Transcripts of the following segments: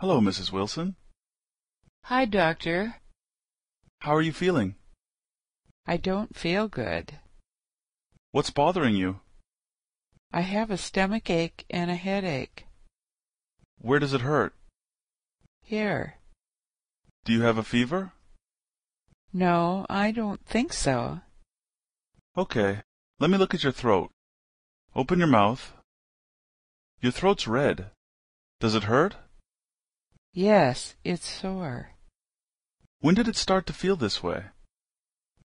Hello, Mrs. Wilson. Hi, doctor. How are you feeling? I don't feel good. What's bothering you? I have a stomach ache and a headache. Where does it hurt? Here. Do you have a fever? No, I don't think so. Okay. Let me look at your throat. Open your mouth. Your throat's red. Does it hurt? Yes, it's sore. When did it start to feel this way?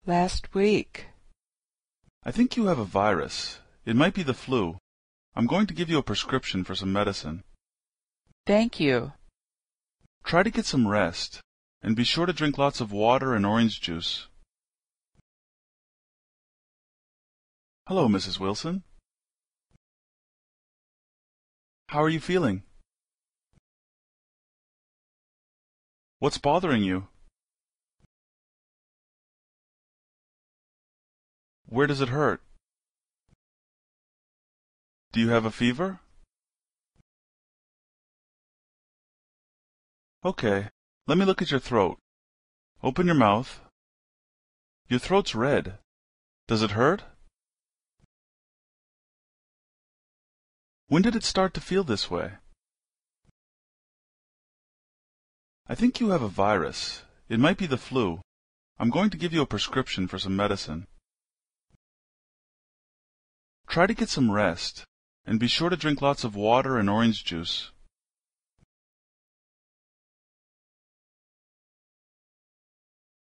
Last week. I think you have a virus. It might be the flu. I'm going to give you a prescription for some medicine. Thank you. Try to get some rest, and be sure to drink lots of water and orange juice. Hello, Mrs. Wilson. How are you feeling? What's bothering you? Where does it hurt? Do you have a fever? Okay. Let me look at your throat. Open your mouth. Your throat's red. Does it hurt? When did it start to feel this way? I think you have a virus. It might be the flu. I'm going to give you a prescription for some medicine. Try to get some rest, and be sure to drink lots of water and orange juice.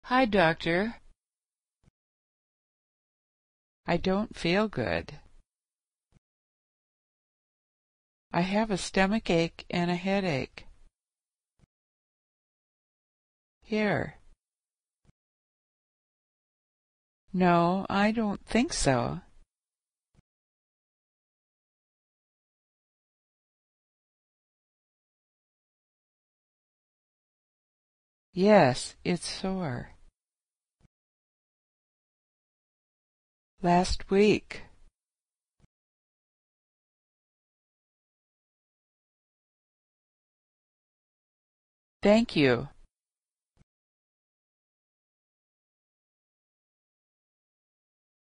Hi, doctor. I don't feel good. I have a stomach ache and a headache. Here. No, I don't think so. Yes, it's sore. Last week. Thank you.